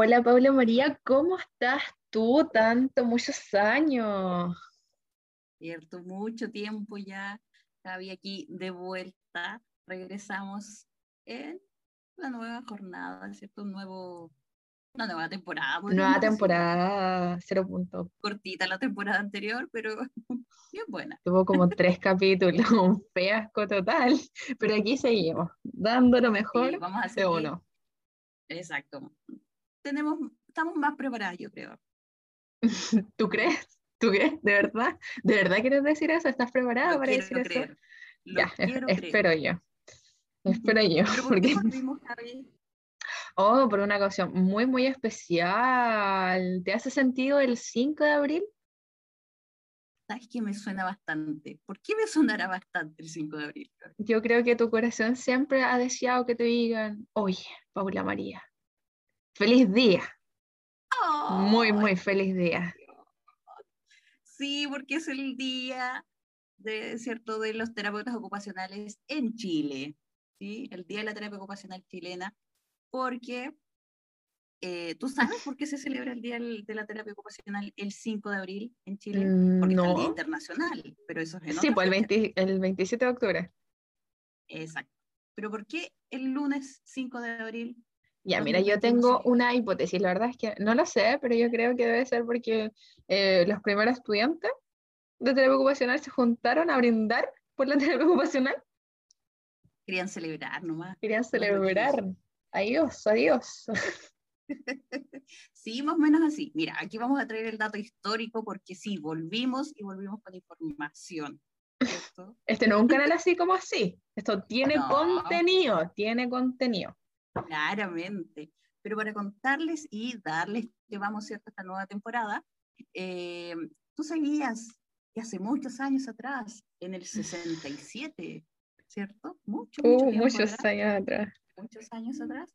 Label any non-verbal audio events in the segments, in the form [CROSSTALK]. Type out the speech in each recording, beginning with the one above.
Hola Paula María, ¿cómo estás tú? Tanto, muchos años. Cierto, mucho tiempo ya. Había aquí de vuelta. Regresamos en la nueva jornada, ¿cierto? Un nuevo, una nueva temporada. Nueva temporada, cero punto. Cortita la temporada anterior, pero [LAUGHS] bien buena. Tuvo como tres [LAUGHS] capítulos, un fiasco total, pero aquí seguimos, dando lo mejor Sí, vamos a de seguir. uno. Exacto. Tenemos, estamos más preparadas, yo creo. [LAUGHS] ¿Tú crees? ¿Tú crees? ¿De verdad? ¿De verdad quieres decir eso? ¿Estás preparada Lo para quiero decir eso? Lo Ya, quiero espero yo. Espero yo, ¿Pero por qué porque? Oh, por una ocasión muy, muy especial. ¿Te hace sentido el 5 de abril? ¿Sabes que me suena bastante? ¿Por qué me sonará bastante el 5 de abril? Yo creo que tu corazón siempre ha deseado que te digan, oye, Paula María, feliz día, muy, muy feliz día. Sí, porque es el día de, ¿cierto? de los terapeutas ocupacionales en Chile, ¿sí? El día de la terapia ocupacional chilena, porque eh, ¿tú sabes por qué se celebra el día de la terapia ocupacional el 5 de abril en Chile? Mm, Porque está el Día No. Internacional, pero eso es en Sí, pues el, fecha. 20 el 27 de octubre. Exacto. Pero ¿por qué el lunes 5 de abril? Ya, mira, yo 2021 tengo una hipótesis, la verdad es que no lo sé, pero yo creo que debe ser porque eh, los primeros estudiantes de terapia ocupacional se juntaron a brindar por la [LAUGHS] terapia ocupacional, Querían celebrar nomás. querían celebrar. Adiós, adiós. [LAUGHS] Sí, más o menos así. Mira, aquí vamos a traer el dato histórico porque sí, volvimos y volvimos con información. ¿cierto? Este no es un canal así como así. Esto tiene No. contenido, tiene contenido. Claramente. Pero para contarles y darles que vamos ¿cierto? esta nueva temporada, eh, tú sabías que hace muchos años atrás, en el 67, ¿cierto? Mucho, mucho Uh, muchos atrás, años atrás. muchos años atrás,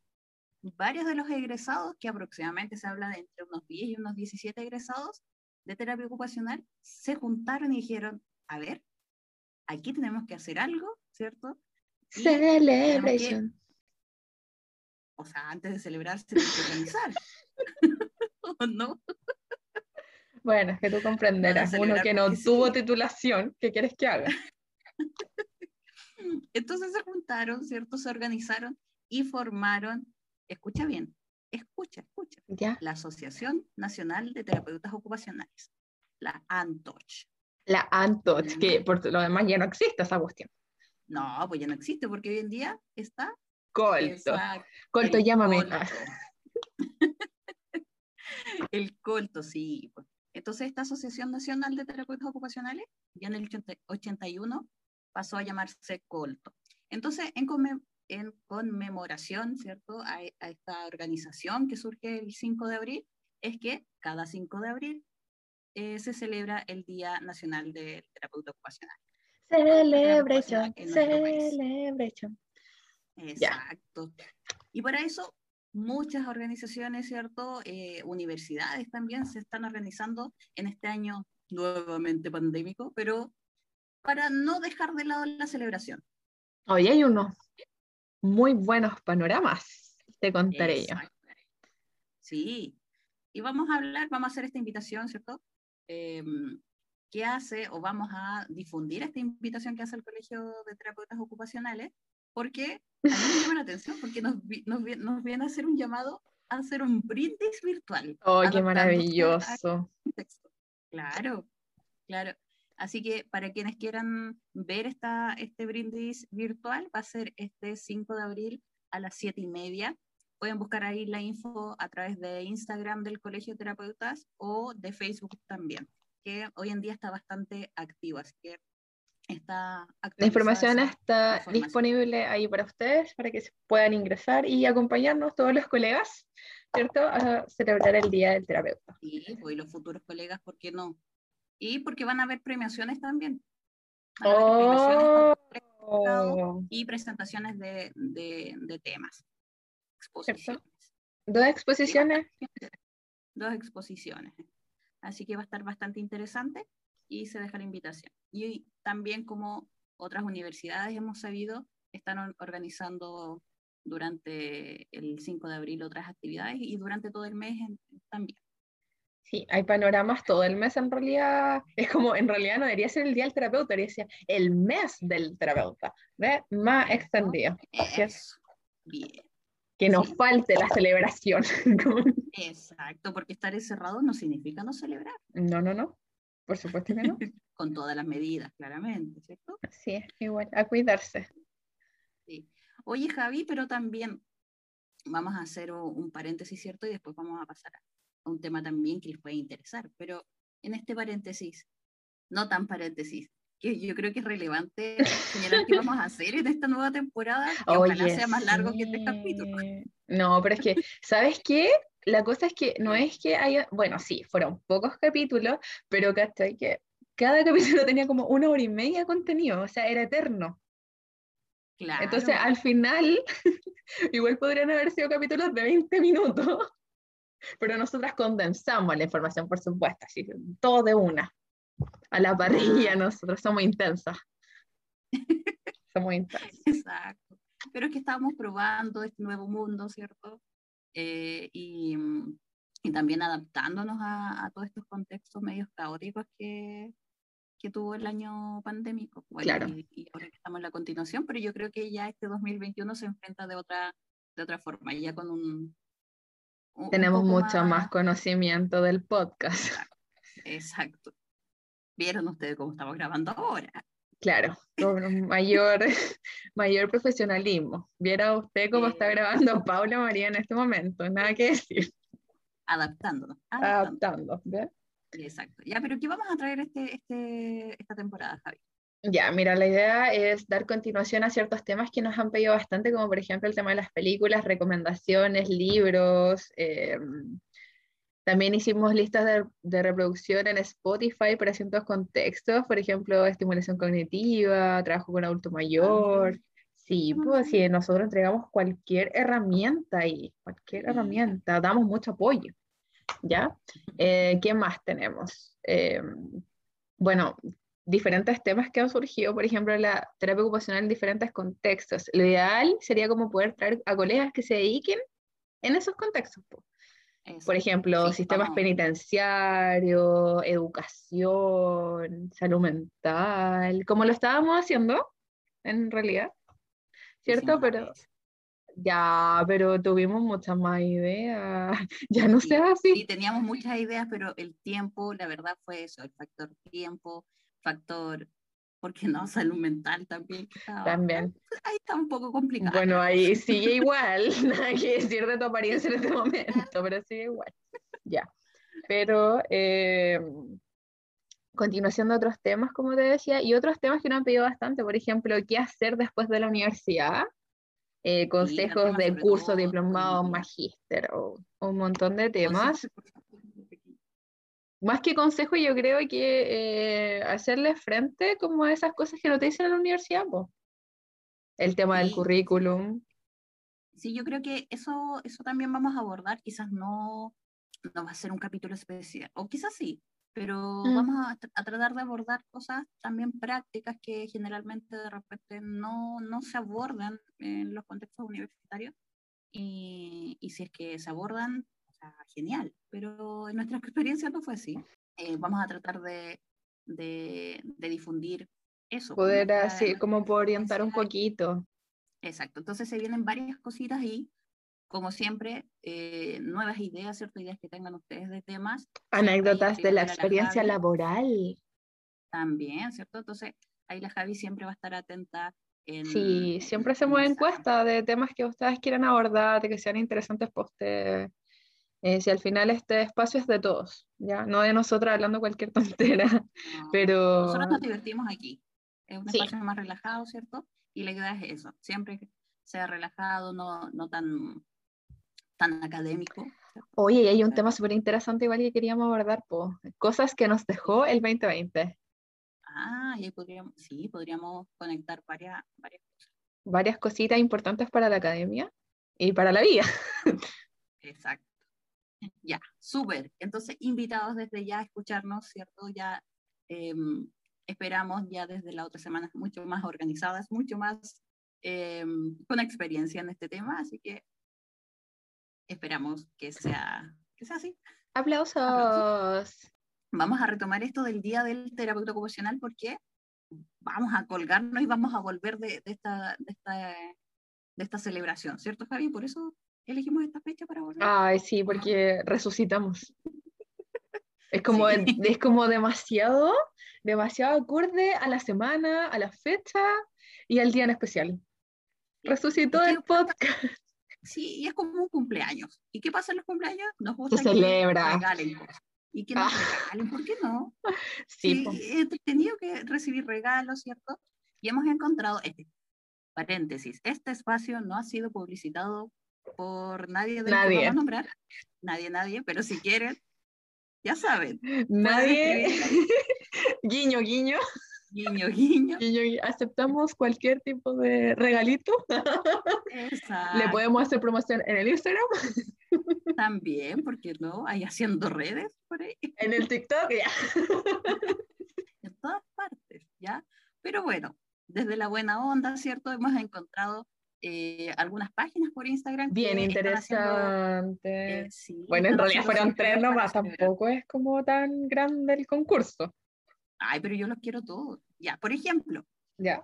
varios de los egresados, que aproximadamente se habla de entre unos 10 y unos 17 egresados de terapia ocupacional, se juntaron y dijeron, a ver, aquí tenemos que hacer algo, ¿cierto? Y Celebration. O sea, antes de celebrar se tiene que organizar. [LAUGHS] ¿O no? Bueno, es que tú comprenderás. Uno que no tuvo sí. titulación, ¿qué quieres que haga? [LAUGHS] Entonces se juntaron, ¿cierto? Se organizaron y formaron, escucha bien, escucha, escucha, ¿Ya? la Asociación Nacional de Terapeutas Ocupacionales, la ANTOCH. La Antoch, que por lo demás ya no existe esa cuestión. No, pues ya no existe porque hoy en día está Colto. Exacto, Colto, el llámame. colto. [LAUGHS] El colto, sí. Entonces, esta Asociación Nacional de Terapeutas Ocupacionales, ya en el 80 81, pasó a llamarse colto. Entonces, en, conme- en conmemoración, ¿cierto?, a, a esta organización que surge el 5 de abril, es que cada 5 de abril eh, se celebra el Día Nacional del Terapeuta Ocupacional. Celebration. en Exacto. Y para eso, muchas organizaciones, ¿cierto? Eh, universidades también se están organizando en este año nuevamente pandémico, pero para no dejar de lado la celebración. Hoy hay unos muy buenos panoramas, te contaré yo. Exacto. Sí. Y vamos a hablar, vamos a hacer esta invitación, ¿cierto? Em, ¿Qué hace o vamos a difundir esta invitación que hace el Colegio de Terapeutas Ocupacionales? Porque a mí me llama la atención, porque nos, nos, vi- nos viene a hacer un llamado a hacer un brindis virtual. Oh, qué maravilloso. contexto. Claro, claro. Así que para quienes quieran ver esta, este brindis virtual, va a ser este 5 de abril a las 7 y media. Pueden buscar ahí la info a través de Instagram del Colegio de Terapeutas o de Facebook también, que hoy en día está bastante activo, así que está La información está información. disponible ahí para ustedes, para que puedan ingresar y acompañarnos todos los colegas, ¿cierto? A celebrar el Día del Terapeuta. Sí, pues, y los futuros colegas, ¿por qué no? Y porque van a haber premiaciones también. Van a haber premiaciones Oh, y presentaciones de, de- de temas. Exposiciones. dos exposiciones. Dos exposiciones. Así que va a estar bastante interesante y se deja la invitación. Y también como otras universidades hemos sabido, están or- organizando durante el 5 de abril otras actividades y durante todo el mes también. Sí, hay panoramas todo el mes en realidad. Es como, en realidad no debería ser el día del terapeuta, debería ser el mes del terapeuta, ¿ves? Más extendido. Bien. Que nos falte la celebración. [LAUGHS] Exacto, porque estar encerrado no significa no celebrar. No, no, no. Por supuesto que no. [LAUGHS] Con todas las medidas, claramente, ¿cierto? Sí, igual, a cuidarse. Sí. Oye, Javi, pero también vamos a hacer un paréntesis, ¿cierto? Y después vamos a pasar a un tema también que les puede interesar. Pero en este paréntesis, no tan paréntesis, que yo creo que es relevante [LAUGHS] señalar qué vamos a hacer en esta nueva temporada, que ojalá sea más largo que este capítulo. No, pero es que, ¿sabes qué? La cosa es que no es que haya, bueno, sí, fueron pocos capítulos, pero ¿cachai? Que cada [LAUGHS] capítulo tenía como una hora y media de contenido, o sea, era eterno. Entonces, al final, [LAUGHS] igual podrían haber sido capítulos de 20 minutos, [LAUGHS] pero nosotras condensamos la información, por supuesto, así, todo de una. A la parrilla, nosotros somos intensas. somos intensas. Exacto. Pero es que estábamos probando este nuevo mundo, ¿cierto? Eh, y, y, también adaptándonos a, a, todos estos contextos medios caóticos que, que tuvo el año pandémico. claro. y, ahora que estamos en la continuación, pero yo creo que ya este 2021 se enfrenta de otra, de otra forma, ya con un... Tenemos mucho más... conocimiento del podcast. Exacto. ¿Vieron ustedes cómo estamos grabando ahora? Claro, con mayor, [LAUGHS] mayor profesionalismo. Viera usted cómo está grabando Paula María en este momento, nada que decir. Adaptándonos. Adaptando, ¿ves? Exacto. Ya, pero ¿qué vamos a traer este, este, esta temporada, Javi? Ya, mira, la idea es dar continuación a ciertos temas que nos han pedido bastante, como por ejemplo el tema de las películas, recomendaciones, libros. Eh, también hicimos listas de, de, reproducción en Spotify para ciertos contextos, por ejemplo, estimulación cognitiva, trabajo con adulto mayor. Sí, pues sí, nosotros entregamos cualquier herramienta ahí, cualquier herramienta, damos mucho apoyo. ¿ya? Eh, ¿Qué más tenemos? Eh, bueno, diferentes temas que han surgido, por ejemplo, la terapia ocupacional en diferentes contextos. Lo ideal sería como poder traer a colegas que se dediquen en esos contextos. Por ejemplo, sistemas penitenciarios, educación, salud mental, como lo estábamos haciendo en realidad, ¿cierto? Pero ya, pero tuvimos muchas más ideas. [LAUGHS] Ya no sé así. Sí, teníamos muchas ideas, pero el tiempo, la verdad fue eso, el factor tiempo, factor, porque no, salud mental también. también. Ahí está un poco complicado. Bueno, ahí [LAUGHS] sigue igual, [LAUGHS] nada que decir de tu apariencia en este momento, pero sigue igual. Ya. Pero, eh, continuación de otros temas, como te decía, y otros temas que nos han pedido bastante, por ejemplo, qué hacer después de la universidad eh, consejos de curso, diplomado, magíster o, un montón de temas. Más que consejo, yo creo que eh, hacerle frente como a esas cosas que no te dicen en la universidad, el tema del currículum. Sí, yo creo que eso, eso también vamos a abordar, quizás no, no va a ser un capítulo especial, o quizás sí, pero mm. vamos a, tratar de abordar cosas también prácticas que generalmente de repente no, no se abordan en los contextos universitarios y, y, si es que se abordan, o sea, genial, pero en nuestra [LAUGHS] experiencia no fue así. Eh, vamos a tratar de, de, de difundir eso. Poder así, como por orientar un poquito. Exacto, entonces se vienen varias cositas ahí como siempre, eh, nuevas ideas, ¿cierto? Ideas que tengan ustedes de temas. Anécdotas de la experiencia laboral. También, ¿cierto? Entonces, ahí la Javi siempre va a estar atenta. En, sí, siempre hacemos encuestas de temas que ustedes quieran abordar, de que sean interesantes para ustedes. Eh, si al final este espacio es de todos, ¿ya? No de nosotros hablando cualquier [LAUGHS] tontera, pero... Nosotros nos divertimos aquí. Es un espacio más relajado, ¿cierto? Y la idea es eso, siempre que sea relajado, no, no tan tan académico. Oye, hay un tema súper interesante igual que queríamos abordar, po. cosas que nos dejó el 2020. Ah, y podríamos, sí, podríamos conectar varias, varias cosas. Varias cositas importantes para la academia y para la vida. [LAUGHS] Exacto. Ya, súper. Entonces, invitados desde ya a escucharnos, ¿cierto? Ya em, esperamos ya desde la otra semana mucho más organizadas, mucho más em, con experiencia en este tema, así que esperamos que sea, que sea así. Aplausos. Vamos a retomar esto del Día del Terapeuta Ocupacional porque vamos a colgarnos y vamos a volver de, de, esta, de, esta, de esta celebración, ¿cierto, Javi? Por eso elegimos esta fecha para volver. Ay, sí, porque resucitamos. Es como, es como demasiado, demasiado acorde a la semana, a la fecha y al día en especial. Resucitó el podcast. [LAUGHS] Sí, y es como un cumpleaños. ¿Y qué pasa en los cumpleaños? Nos gusta Se celebra. Que regalen cosas. Y que nos Ah. regalen, ¿por qué no? [LAUGHS] Sí, he tenido que recibir regalos, ¿cierto? Y hemos encontrado, este, paréntesis, este espacio no ha sido publicitado por nadie que Nadie. vamos a nombrar. Nadie, nadie, pero si quieren, ya saben. nadie, [LAUGHS] guiño, Guiño, guiño. guiño, guiño, aceptamos cualquier tipo de regalito. [LAUGHS] Exacto. Le podemos hacer promoción en el Instagram, [LAUGHS] También, porque no, ahí haciendo redes por ahí, en el TikTok, ya. en todas partes, ¿ya? Pero bueno, desde la buena onda, ¿cierto? Hemos encontrado eh, algunas páginas por Instagram. Bien haciendo, interesante. eh, sí, bueno, en realidad fueron tres nomás, tampoco es como tan grande el concurso. Ay, pero yo los quiero todos. Ya, por ejemplo, Ya.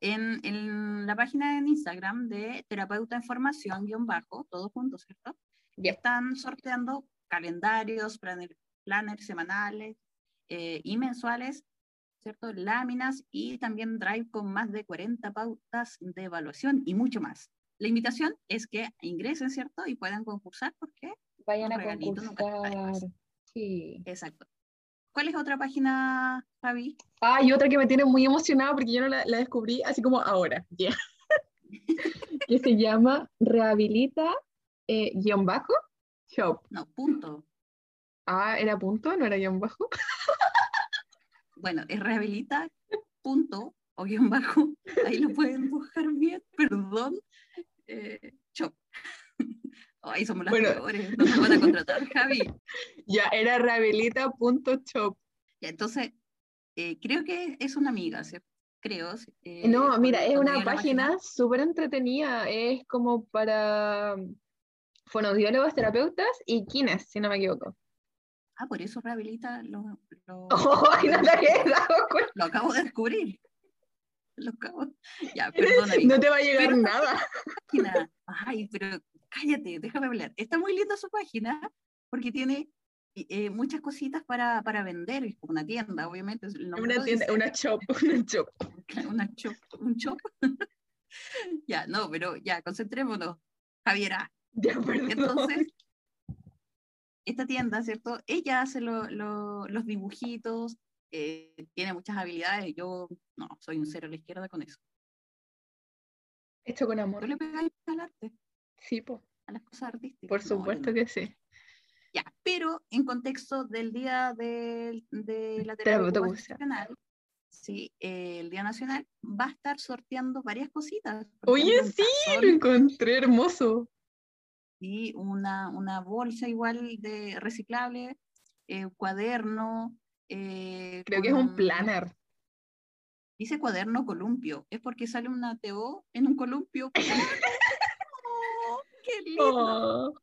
en, en la página en Instagram de Terapeuta en Formación, guion bajo, todos juntos, ¿cierto? Ya. Están sorteando calendarios, planner, planners semanales eh, y mensuales, ¿cierto? Láminas y también Drive con más de 40 pautas de evaluación y mucho más. La invitación es que ingresen, ¿cierto? Y puedan concursar porque, Vayan a concursar. Sí. exacto. ¿Cuál es otra página, Javi? Ah, y otra que me tiene muy emocionada porque yo no la, la descubrí así como ahora, ya. [LAUGHS] que se llama Rehabilita eh, guion bajo shop. No, punto. Ah, ¿era punto? ¿No era guion bajo? [LAUGHS] bueno, es rehabilita, punto, o guion bajo, ahí lo pueden buscar bien, perdón, eh, shop. [LAUGHS] Ay, somos las Bueno. peores, no nos van a contratar, Javi. [LAUGHS] Ya, era rehabilita.shop. Ya, entonces, eh, creo que es una amiga. Creo. eh, No, mira, es una página súper entretenida. Es como para fonodiólogos, terapeutas y kines, si no me equivoco. Ah, por eso rehabilita lo, lo, [LAUGHS] ¡Ay, no lo acabo de descubrir. Lo acabo. Ya, [LAUGHS] perdón, amiga. No te va a llegar Pero- nada. página. Ay, pero cállate, déjame hablar. Está muy linda su página porque tiene eh, muchas cositas para, para vender. Es como una tienda, obviamente. Una tienda, dice. una shop, [LAUGHS] una shop. Una shop, un shop. ya, no, pero ya, concentrémonos. Javiera, Ya, entonces, esta tienda, ¿cierto? Ella hace lo- lo- los dibujitos, eh, tiene muchas habilidades. Yo, no, soy un cero a la izquierda con eso. Hecho con ¿Tú amor. le pegáis al arte, Sí, po, a las cosas artísticas? por supuesto no. que sí. Ya, pero en contexto del Día de, de la Terapia. Ocupacional, sí, eh, el Día Nacional va a estar sorteando varias cositas. Oye, sí, lo encontré hermoso. Y una, una bolsa igual de reciclable, eh, cuaderno. eh, Creo que es un planner. Dice cuaderno columpio, es porque sale una TO en un columpio. ¡Oh, [LAUGHS] ¡Qué lindo! Oh,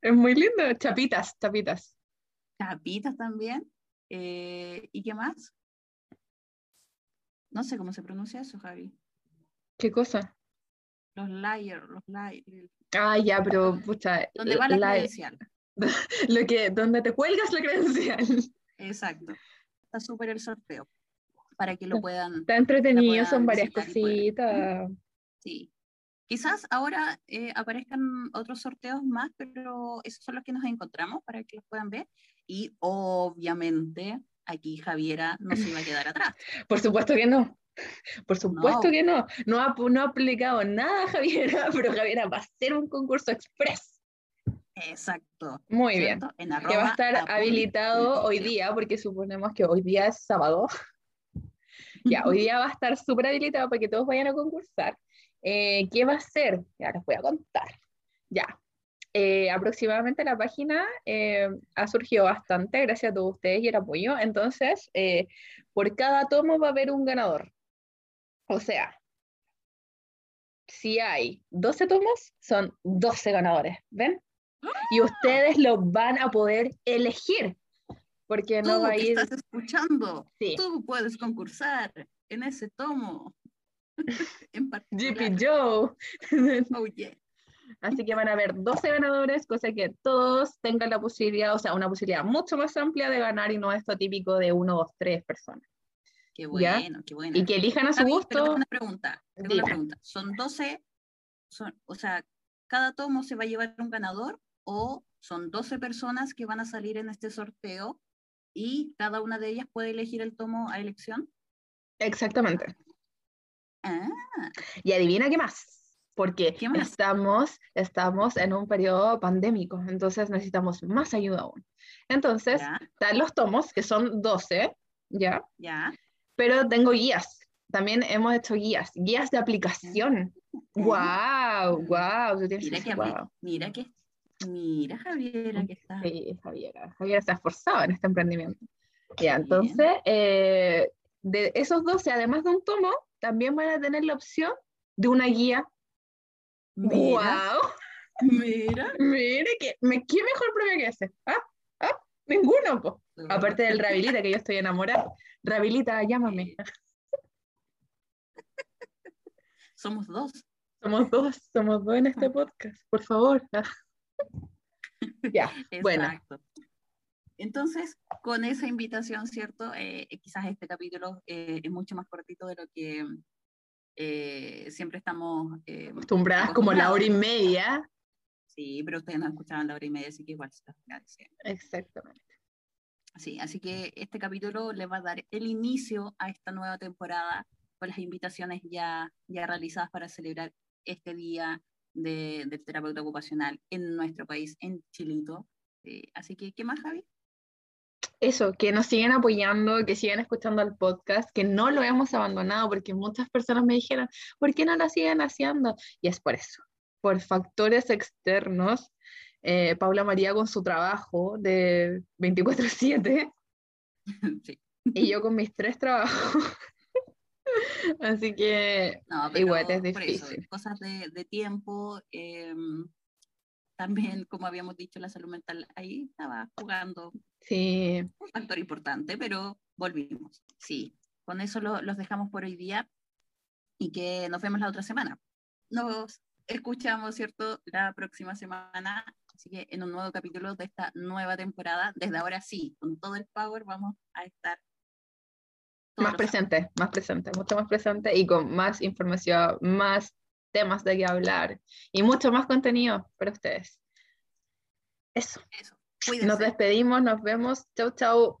es muy lindo. Chapitas, chapitas. Chapitas también. eh, ¿Y qué más? No sé cómo se pronuncia eso, Javi. ¿Qué cosa? Los layers, los layers. Ah, ya, pero pucha. ¿Dónde va la la- credencial? [LAUGHS] lo que, donde te cuelgas la credencial. Exacto. Está súper el sorteo. Para que lo puedan. Está entretenido, puedan son varias cositas. Sí. Quizás ahora eh, aparezcan otros sorteos más, pero esos son los que nos encontramos para que los puedan ver. Y obviamente aquí Javiera no se iba a quedar atrás. [LAUGHS] Por supuesto que no. Por supuesto No. que no. No ha, no ha aplicado nada [LAUGHS] Javiera, pero Javiera va a hacer un concurso express. Exacto. Muy bien. Que va a estar habilitado hoy día, porque suponemos que hoy día es sábado. [LAUGHS] Ya, hoy día va a estar súper habilitado para que todos vayan a concursar. Eh, ¿Qué va a ser? Ya les voy a contar. Ya. Eh, aproximadamente la página eh, ha surgido bastante gracias a todos ustedes y el apoyo. Entonces, por cada tomo va a haber un ganador. O sea, si hay 12 tomos, son 12 ganadores, ¿ven? Y ustedes [GASPS] lo van a poder elegir, porque no Tú va a que ir... estás escuchando, Sí. tú puedes concursar en ese tomo. [LAUGHS] en Joe. [LAUGHS] Oh, yeah. Así que van a haber 12 ganadores, cosa que todos tengan la posibilidad, o sea, una posibilidad mucho más amplia de ganar y no esto típico de uno, dos, tres personas. Qué ¿Ya? bueno, qué bueno. Y que elijan a su Javi, pero tengo gusto. una pregunta. tengo una pregunta. Son 12, son, o sea, cada tomo se va a llevar un ganador o son 12 personas que van a salir en este sorteo y cada una de ellas puede elegir el tomo a elección. Exactamente. Ah, Y adivina qué más, porque. Estamos, estamos en un periodo pandémico, entonces necesitamos más ayuda aún. Entonces, ya, están los tomos, que son 12, ¿ya? ya. Pero tengo guías. También hemos hecho guías, guías de aplicación. ¡Wow! ¡Wow! Tú tienes Mira que "Wow". mira que, mira Javiera que está. Sí, Javiera. Javiera se ha esforzado en este emprendimiento. Ya, entonces, eh, de esos 12, además de un tomo, también van a tener la opción de una guía. Mira, ¡Wow! mira. Mire, que, me, ¿qué mejor premio que ese? ¿Ah? ¿Ah? Ninguno, po. Aparte del Rehabilita, que yo estoy enamorada. Rehabilita, llámame. [LAUGHS] Somos dos. Somos dos, somos dos en este podcast, por favor. [LAUGHS] ya, bueno. Entonces, con esa invitación, ¿cierto? Eh, quizás este capítulo eh, es mucho más cortito de lo que eh, siempre estamos... eh, acostumbradas como la hora y media. Sí, pero ustedes no escuchaban la hora y media, así que igual se los agradece. Exactamente. Sí, así que este capítulo le va a dar el inicio a esta nueva temporada con las invitaciones ya, ya realizadas para celebrar este día de, del terapeuta ocupacional en nuestro país, en Chilito. Eh, así que, ¿qué más, Javi? Eso, que nos siguen apoyando, que sigan escuchando el podcast, que no lo hemos abandonado, porque muchas personas me dijeron, ¿por qué no lo siguen haciendo? Y es por eso, por factores externos. Eh, Paula María con su trabajo de 24/7 [LAUGHS] sí. y yo con mis tres trabajos. [LAUGHS] Así que No, Igual pero es por eso, difícil. cosas de, de tiempo. em, también, como habíamos dicho, la salud mental ahí estaba jugando sí, un factor importante, pero volvimos. Sí, con eso lo- los dejamos por hoy día y que nos vemos la otra semana. Nos escuchamos, ¿cierto? La próxima semana. Así que en un nuevo capítulo de esta nueva temporada, desde ahora sí, con todo el power, vamos a estar más presente, más presente, mucho más presente y con más información, más temas de qué hablar y mucho más contenido para ustedes. Eso. Eso. Cuídense. Nos despedimos, nos vemos. Chau, chau.